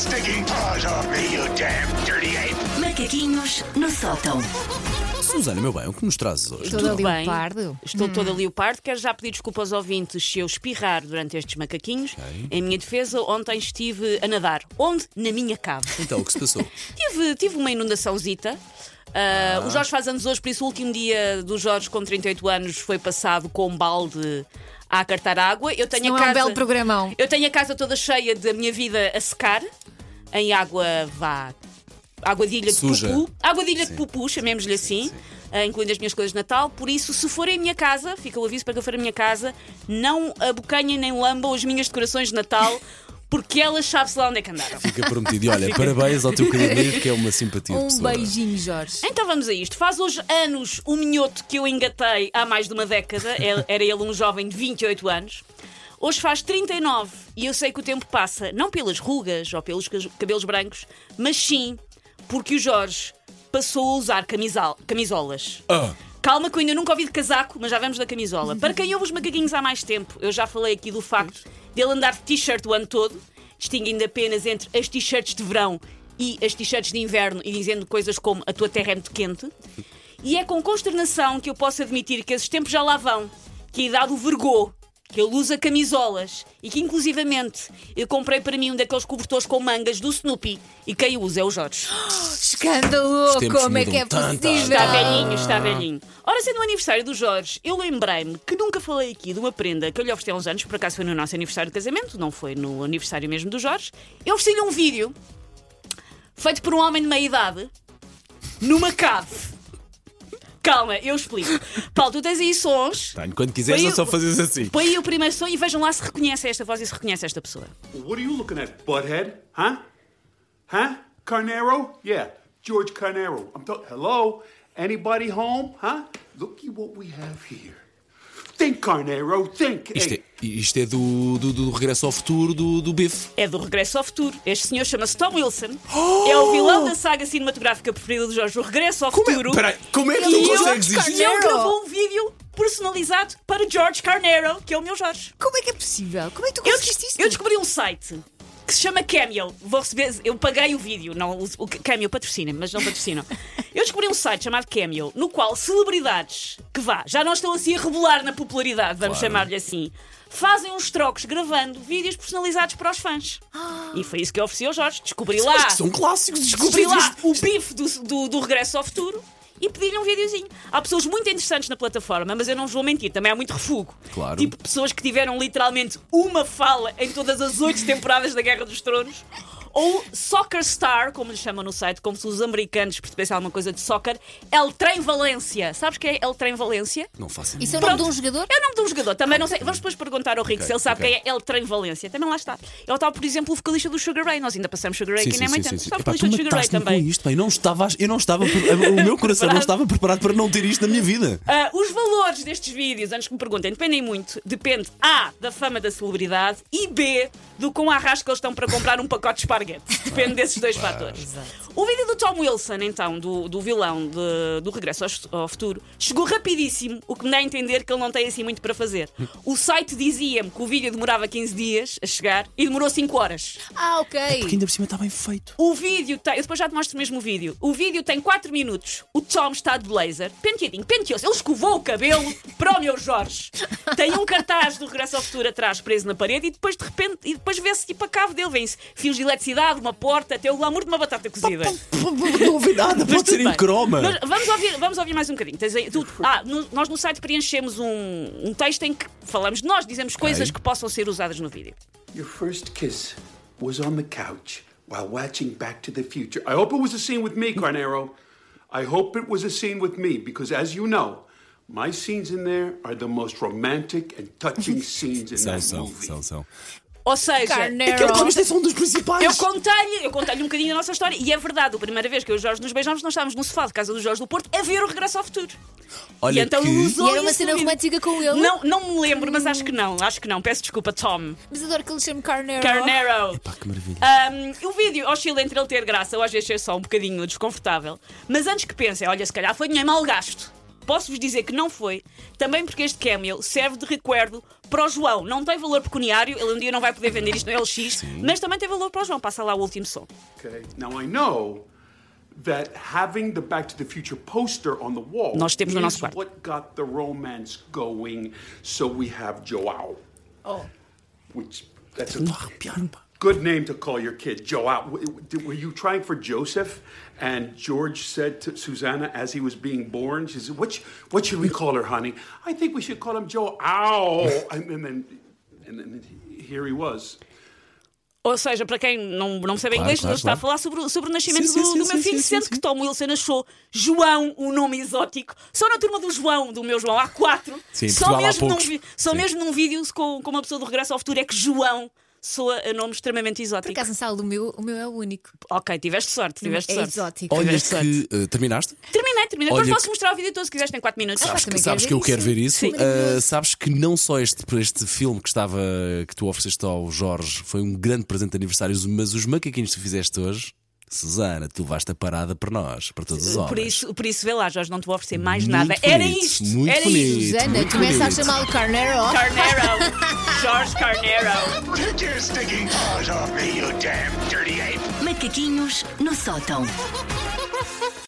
stinking paws off me, you damn dirty ape! Macaquinhos no sótão. Susana, meu bem, o que nos trazes hoje? Toda Tudo bem. leopardo. Estou toda leopardo. Quero já pedir desculpa aos ouvintes se eu espirrar durante estes macaquinhos. Em minha defesa, ontem estive a nadar. Onde? Na minha cave. Então, o que se passou? Tive, tive uma inundaçãozita. Ah, O Jorge faz anos hoje, por isso o último dia do Jorge com 38 anos foi passado com um balde a acartar água. Eu tenho Não a é um casa, belo programão. Eu tenho a casa toda cheia da minha vida a secar, em água vá. Água de ilha de Suja. pupu. Água de ilha de pupu, chamemos-lhe assim, ah, incluindo as minhas coisas de Natal. Por isso, se forem a minha casa, fica o aviso para que eu for a minha casa, não abocanhem nem lambam as minhas decorações de Natal, porque elas sabe-se lá onde é que andaram. Fica prometido. E olha, parabéns ao teu querido amigo, que é uma simpatia de Um pessoa. beijinho, Jorge. Então vamos a isto. Faz hoje anos o minhoto que eu engatei há mais de uma década. Era ele um jovem de 28 anos. Hoje faz 39 e eu sei que o tempo passa não pelas rugas ou pelos cabelos brancos, mas sim porque o Jorge passou a usar camisal- camisolas. Ah, Calma que eu ainda nunca ouvi de casaco, mas já vamos da camisola. Para quem ouve os macaquinhos há mais tempo, eu já falei aqui do facto dele andar de t-shirt o ano todo, distinguindo apenas entre as t-shirts de verão e as t-shirts de inverno e dizendo coisas como a tua terra é muito quente. E é com consternação que eu posso admitir que esses tempos já lá vão, que a idade o vergou, que ele usa camisolas e que, inclusivamente, eu comprei para mim um daqueles cobertores com mangas do Snoopy e quem o usa é o Jorge. Escândalo! Como é que é tanto. possível? Está velhinho, está velhinho. Ora, sendo o aniversário do Jorge, eu lembrei-me que nunca falei aqui de uma prenda que eu lhe ofereci há uns anos, por acaso foi no nosso aniversário de casamento, não foi no aniversário mesmo do Jorge. Eu ofereci-lhe um vídeo feito por um homem de meia idade numa cave. Calma, eu explico. Paulo, tu tens aí sons. tenho. Quando quiseres, Põe é o- só fazes assim. Põe aí o primeiro som e vejam lá se reconhece esta voz e se reconhece esta pessoa. What are you looking at, butthead? Huh? Huh? Carnero? Yeah, George Carnero. I'm talking. Hello? Anybody home? Huh? Looky what we have here. Think, Carnero. Think. Isto é, isto é do, do, do regresso ao futuro do, do Biff. É do Regresso ao Futuro. Este senhor chama-se Tom Wilson. É o vilão da saga cinematográfica preferida do Jorge, o Regresso ao Futuro. Peraí, como é que E tu eu- consegues isto? E ele gravou um vídeo personalizado para George Carnero, que é o meu Jorge. Como é que é possível? Como é que tu Eu, conseguiste isto? eu descobri um site que se chama Cameo. Vou receber, eu paguei o vídeo, não, o, o Cameo patrocina, mas não patrocinam. Eu descobri um site chamado Cameo, no qual celebridades que vá, já não estão assim a rebolar na popularidade, vamos chamar-lhe assim, fazem uns trocos gravando vídeos personalizados para os fãs. E foi isso que eu ofereci ao Jorge. Descobri lá. Mas que são clássicos. Descobri lá o bife do, do, do Regresso ao Futuro e pedi-lhe um videozinho. Há pessoas muito interessantes na plataforma, mas eu não vos vou mentir, também há muito refugo. Claro. Tipo pessoas que tiveram literalmente uma fala em todas as oito temporadas da Guerra dos Tronos. Ou Soccer Star, como lhe chamam no site, como se os americanos percebessem alguma coisa de soccer, El Trem Valência. Sabes o que é El Trem Valência? Não faço Isso é o nome de um jogador? É o nome de um jogador, também não sei. Vamos depois perguntar ao Rico Ok, se ele sabe ok. quem é El Trem Valência. Também lá está. Ele está, por exemplo, o vocalista do Sugar Ray. Nós ainda passamos Sugar Ray Sim, aqui sim, nem muito sim, tempo. sim, sim. Está o vocalista do Sugar Ray também. isto, bem. Não estava, eu não estava, o meu coração não estava preparado para não ter isto na minha vida. Ah, os valores destes vídeos, antes que me perguntem, dependem muito. Depende A, da fama da celebridade e B, do quão arrasco eles estão para comprar um pacote de esparguete. Depende desses dois fatores. O vídeo do Tom Wilson, então, do, do vilão de- do Regresso ao, ao Futuro, chegou rapidíssimo, o que me dá a entender que ele não tem assim muito para fazer. O site dizia-me que o vídeo demorava 15 dias a chegar e demorou 5 horas. Ah, ok. Porque ainda por cima está bem feito. O vídeo tem. Eu depois já te mostro mesmo o vídeo. O vídeo tem 4 minutos. O Tom está de blazer, penteadinho, penteou-se. Ele escovou o cabelo para o meu Jorge. Tem um cartaz do Regresso ao Futuro atrás preso na parede e depois de repente. E depois vê-se tipo a cave dele. Vêm-se fios de eletricidade, uma porta, até o glamour de uma batata cozida. Não ouvi nada, pode ser em croma. Mas vamos, ouvir, vamos ouvir mais um bocadinho. Tens aí- tu- ah, no- nós no site preenchemos um, um texto em que falamos de nós, dizemos coisas que possam ser usadas no vídeo. your first kiss was on the couch while watching Back to the Future. I hope it was a scene with me, Carnero. I hope it was a scene with me because, as you know, my scenes in there are the most romantic and touching scenes in São, that são, movie. são, são. Ou seja, Carneiro. Aquele Tom, isto é só um dos principais. Eu contei-lhe, eu contei-lhe um bocadinho a nossa história e é verdade, a primeira vez que eu e o Jorge nos beijamos, nós estávamos no sofá de casa do Jorge do Porto a ver o Regresso ao Futuro. Olha e então que... ele usou E era uma isso cena no vídeo. romântica com ele? Não, não me lembro, mas acho que não, acho que não. Peço desculpa, Tom. Mas adoro que ele chame Carnero. Carnero. Pá, que maravilha. Um, o vídeo oscila entre ele ter graça ou às vezes ser só um bocadinho desconfortável. Mas antes que pensem, olha, se calhar foi dinheiro mal gasto. Posso-vos dizer que não foi, também porque este cameo serve de recuerdo Para o João, não tem valor pecuniário, ele um dia não vai poder vender isto no LX, mas também tem valor para o João. Passa lá o último som. Okay. Now I know that having the Back to the Future poster on the wall Nós temos no nosso quarto. what got the romance going. So we have Joao. Oh. Which that's a Arrepiar-me, pá. Good name to call your kid, w- Were you trying for Joseph? And George said to Susanna as he was being born, she said, "What, what should we call her, honey? I think we should call him Joao." And then, then, and then here he was. Ou seja, para quem não, não percebe Claro, inglês, claro, ele está a claro. falar sobre, o- sobre o nascimento Sim, sim, do, sim, do meu sim, filho, sim, sendo sim, que. Tom Wilson achou João um nome exótico. Só na turma do João, do meu João, há quatro. Sim, só Portugal mesmo, num, só Sim. mesmo num vídeo com, com uma pessoa do Regresso ao Futuro é que João soa a nome extremamente Por exótico. acaso, na sala do meu, o meu é o único. Ok, tiveste sorte, tiveste é sorte. exótico. Olha Tiveste sorte. que. eh, terminaste? Terminei, terminei. Olha Depois posso que- mostrar o vídeo todo se quiseres, tem 4 minutos. Ah, Sabes, também sabes quero que eu ver quero isso. ver isso? Sim. Uh, sabes que não só este, por este filme que estava que tu ofereceste ao Jorge foi um grande presente de aniversário, mas os macaquinhos que tu fizeste hoje, Susana, tu levaste a parada para nós, para todos os homens. Por isso, por isso, vê lá, Jorge, não te vou oferecer mais Muito nada. Era bonito, isto! muito era bonito. isto! Susana, começa a chamá-lo Carneiro. Carnero! Jorge Carnero! Macaquinhos no sótão.